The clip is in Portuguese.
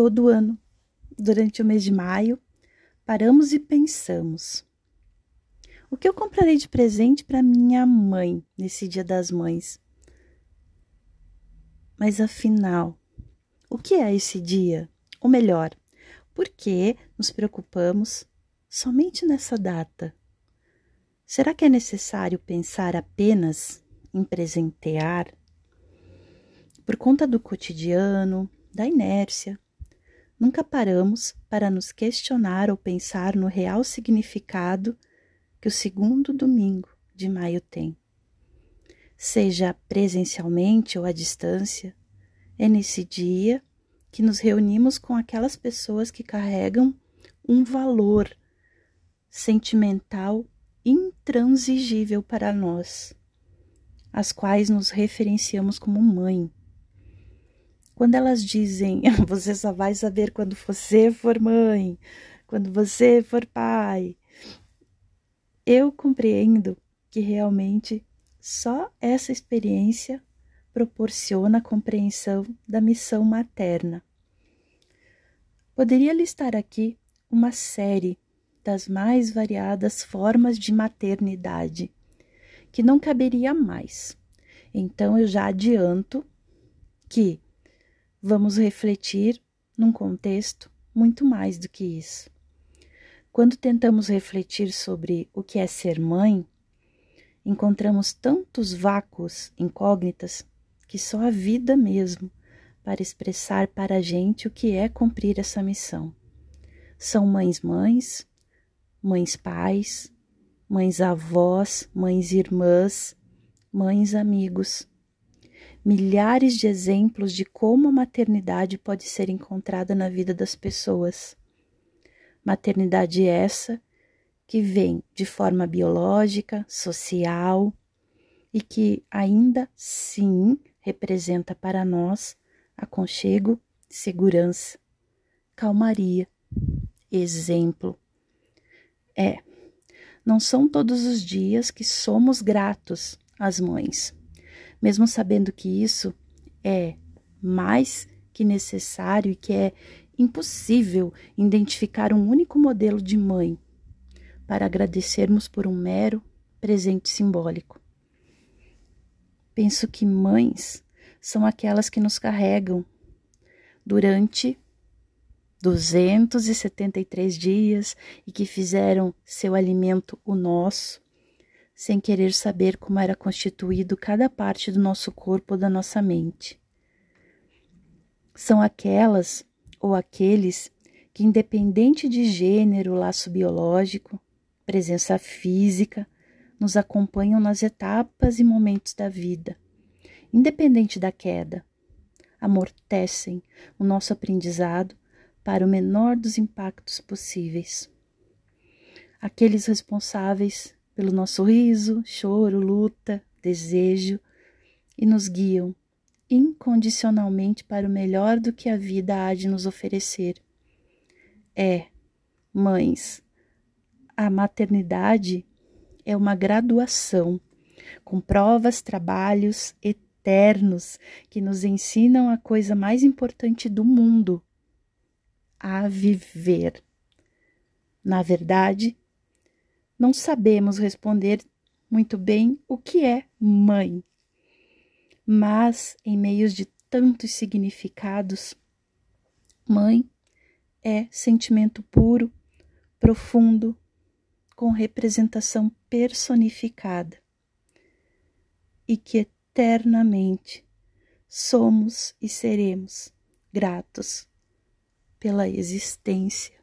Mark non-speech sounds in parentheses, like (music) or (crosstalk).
todo ano, durante o mês de maio, paramos e pensamos: o que eu comprarei de presente para minha mãe nesse Dia das Mães? Mas afinal, o que é esse dia? Ou melhor, por que nos preocupamos somente nessa data? Será que é necessário pensar apenas em presentear? Por conta do cotidiano, da inércia, nunca paramos para nos questionar ou pensar no real significado que o segundo domingo de maio tem. Seja presencialmente ou à distância, é nesse dia que nos reunimos com aquelas pessoas que carregam um valor sentimental intransigível para nós, as quais nos referenciamos como mãe. Quando elas dizem, (laughs) você só vai saber quando você for mãe, quando você for pai, eu compreendo que realmente só essa experiência proporciona a compreensão da missão materna. Poderia listar aqui uma série das mais variadas formas de maternidade, que não caberia mais. Então eu já adianto que vamos refletir num contexto muito mais do que isso. Quando tentamos refletir sobre o que é ser mãe, encontramos tantos vácuos, incógnitas, que só a vida mesmo para expressar para a gente o que é cumprir essa missão. São mães mães, mães pais, mães avós, mães irmãs, mães amigos. Milhares de exemplos de como a maternidade pode ser encontrada na vida das pessoas. Maternidade essa que vem de forma biológica, social e que ainda sim representa para nós aconchego, segurança, calmaria, exemplo. É, não são todos os dias que somos gratos às mães, mesmo sabendo que isso é mais que necessário e que é impossível identificar um único modelo de mãe para agradecermos por um mero presente simbólico. Penso que mães são aquelas que nos carregam durante 273 dias e que fizeram seu alimento o nosso, sem querer saber como era constituído cada parte do nosso corpo ou da nossa mente. São aquelas ou aqueles que, independente de gênero, laço biológico, presença física, nos acompanham nas etapas e momentos da vida, independente da queda, amortecem o nosso aprendizado para o menor dos impactos possíveis. Aqueles responsáveis pelo nosso riso, choro, luta, desejo e nos guiam incondicionalmente para o melhor do que a vida há de nos oferecer. É, mães, a maternidade é uma graduação com provas, trabalhos eternos que nos ensinam a coisa mais importante do mundo: a viver. Na verdade, não sabemos responder muito bem o que é mãe mas em meios de tantos significados, mãe é sentimento puro, profundo, com representação personificada e que eternamente somos e seremos gratos pela existência.